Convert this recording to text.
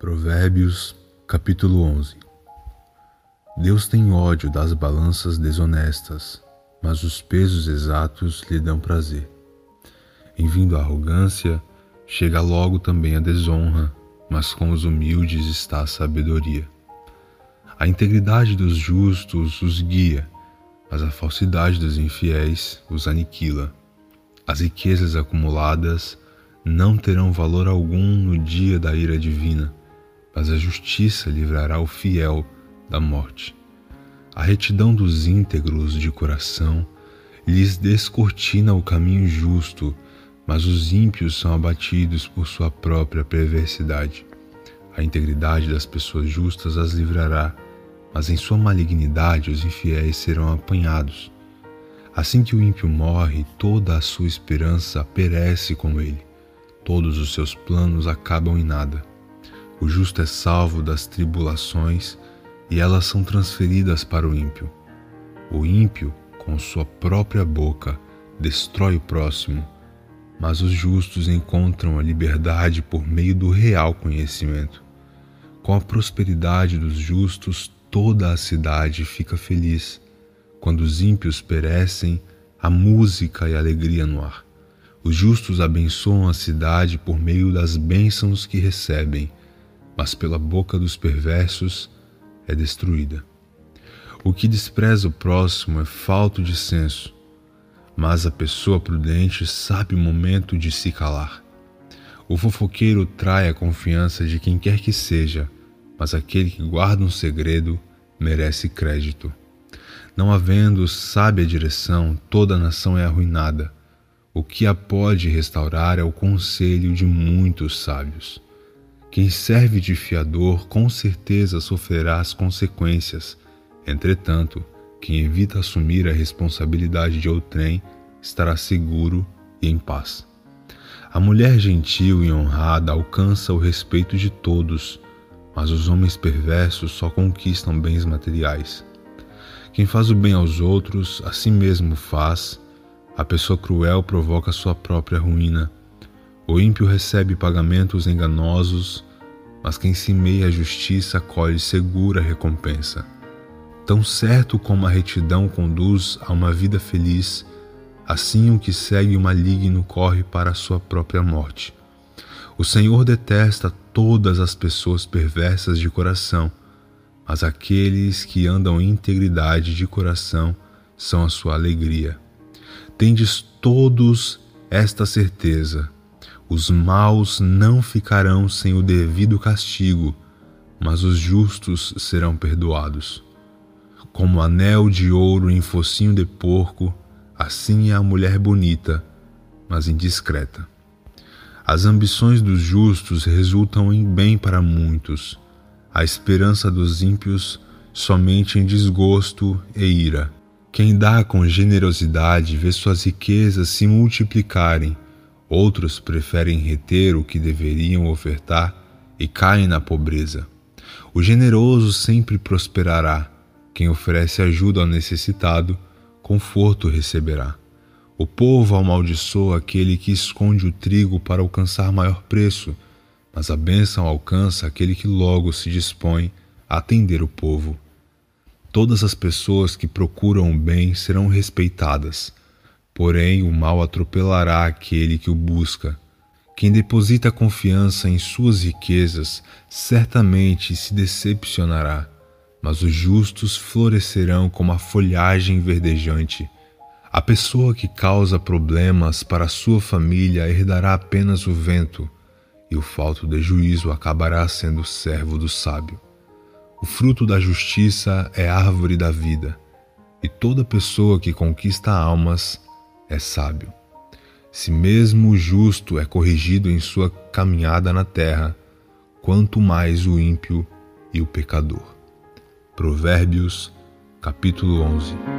Provérbios, capítulo 11 Deus tem ódio das balanças desonestas, mas os pesos exatos lhe dão prazer. Em vindo a arrogância, chega logo também a desonra, mas com os humildes está a sabedoria. A integridade dos justos os guia, mas a falsidade dos infiéis os aniquila. As riquezas acumuladas não terão valor algum no dia da ira divina mas a justiça livrará o fiel da morte. A retidão dos íntegros de coração lhes descortina o caminho justo, mas os ímpios são abatidos por sua própria perversidade. A integridade das pessoas justas as livrará, mas em sua malignidade os infiéis serão apanhados. Assim que o ímpio morre, toda a sua esperança perece com ele. Todos os seus planos acabam em nada. O justo é salvo das tribulações e elas são transferidas para o ímpio. O ímpio, com sua própria boca, destrói o próximo, mas os justos encontram a liberdade por meio do real conhecimento. Com a prosperidade dos justos, toda a cidade fica feliz. Quando os ímpios perecem, há música e alegria no ar. Os justos abençoam a cidade por meio das bênçãos que recebem mas pela boca dos perversos é destruída. O que despreza o próximo é falto de senso, mas a pessoa prudente sabe o momento de se calar. O fofoqueiro trai a confiança de quem quer que seja, mas aquele que guarda um segredo merece crédito. Não havendo sábia direção, toda a nação é arruinada. O que a pode restaurar é o conselho de muitos sábios. Quem serve de fiador com certeza sofrerá as consequências. Entretanto, quem evita assumir a responsabilidade de outrem estará seguro e em paz. A mulher gentil e honrada alcança o respeito de todos, mas os homens perversos só conquistam bens materiais. Quem faz o bem aos outros, a si mesmo faz. A pessoa cruel provoca sua própria ruína. O ímpio recebe pagamentos enganosos, mas quem semeia a justiça colhe segura recompensa. Tão certo como a retidão conduz a uma vida feliz, assim o que segue o maligno corre para a sua própria morte. O Senhor detesta todas as pessoas perversas de coração, mas aqueles que andam em integridade de coração são a sua alegria. Tendes todos esta certeza os maus não ficarão sem o devido castigo, mas os justos serão perdoados. Como anel de ouro em focinho de porco, assim é a mulher bonita, mas indiscreta. As ambições dos justos resultam em bem para muitos, a esperança dos ímpios somente em desgosto e ira. Quem dá com generosidade vê suas riquezas se multiplicarem Outros preferem reter o que deveriam ofertar e caem na pobreza. O generoso sempre prosperará. Quem oferece ajuda ao necessitado, conforto receberá. O povo amaldiçoa aquele que esconde o trigo para alcançar maior preço, mas a bênção alcança aquele que logo se dispõe a atender o povo. Todas as pessoas que procuram o bem serão respeitadas Porém, o mal atropelará aquele que o busca. Quem deposita confiança em suas riquezas certamente se decepcionará, mas os justos florescerão como a folhagem verdejante. A pessoa que causa problemas para sua família herdará apenas o vento, e o falto de juízo acabará sendo servo do sábio. O fruto da justiça é árvore da vida, e toda pessoa que conquista almas é sábio. Se mesmo o justo é corrigido em sua caminhada na terra, quanto mais o ímpio e o pecador. Provérbios, capítulo 11.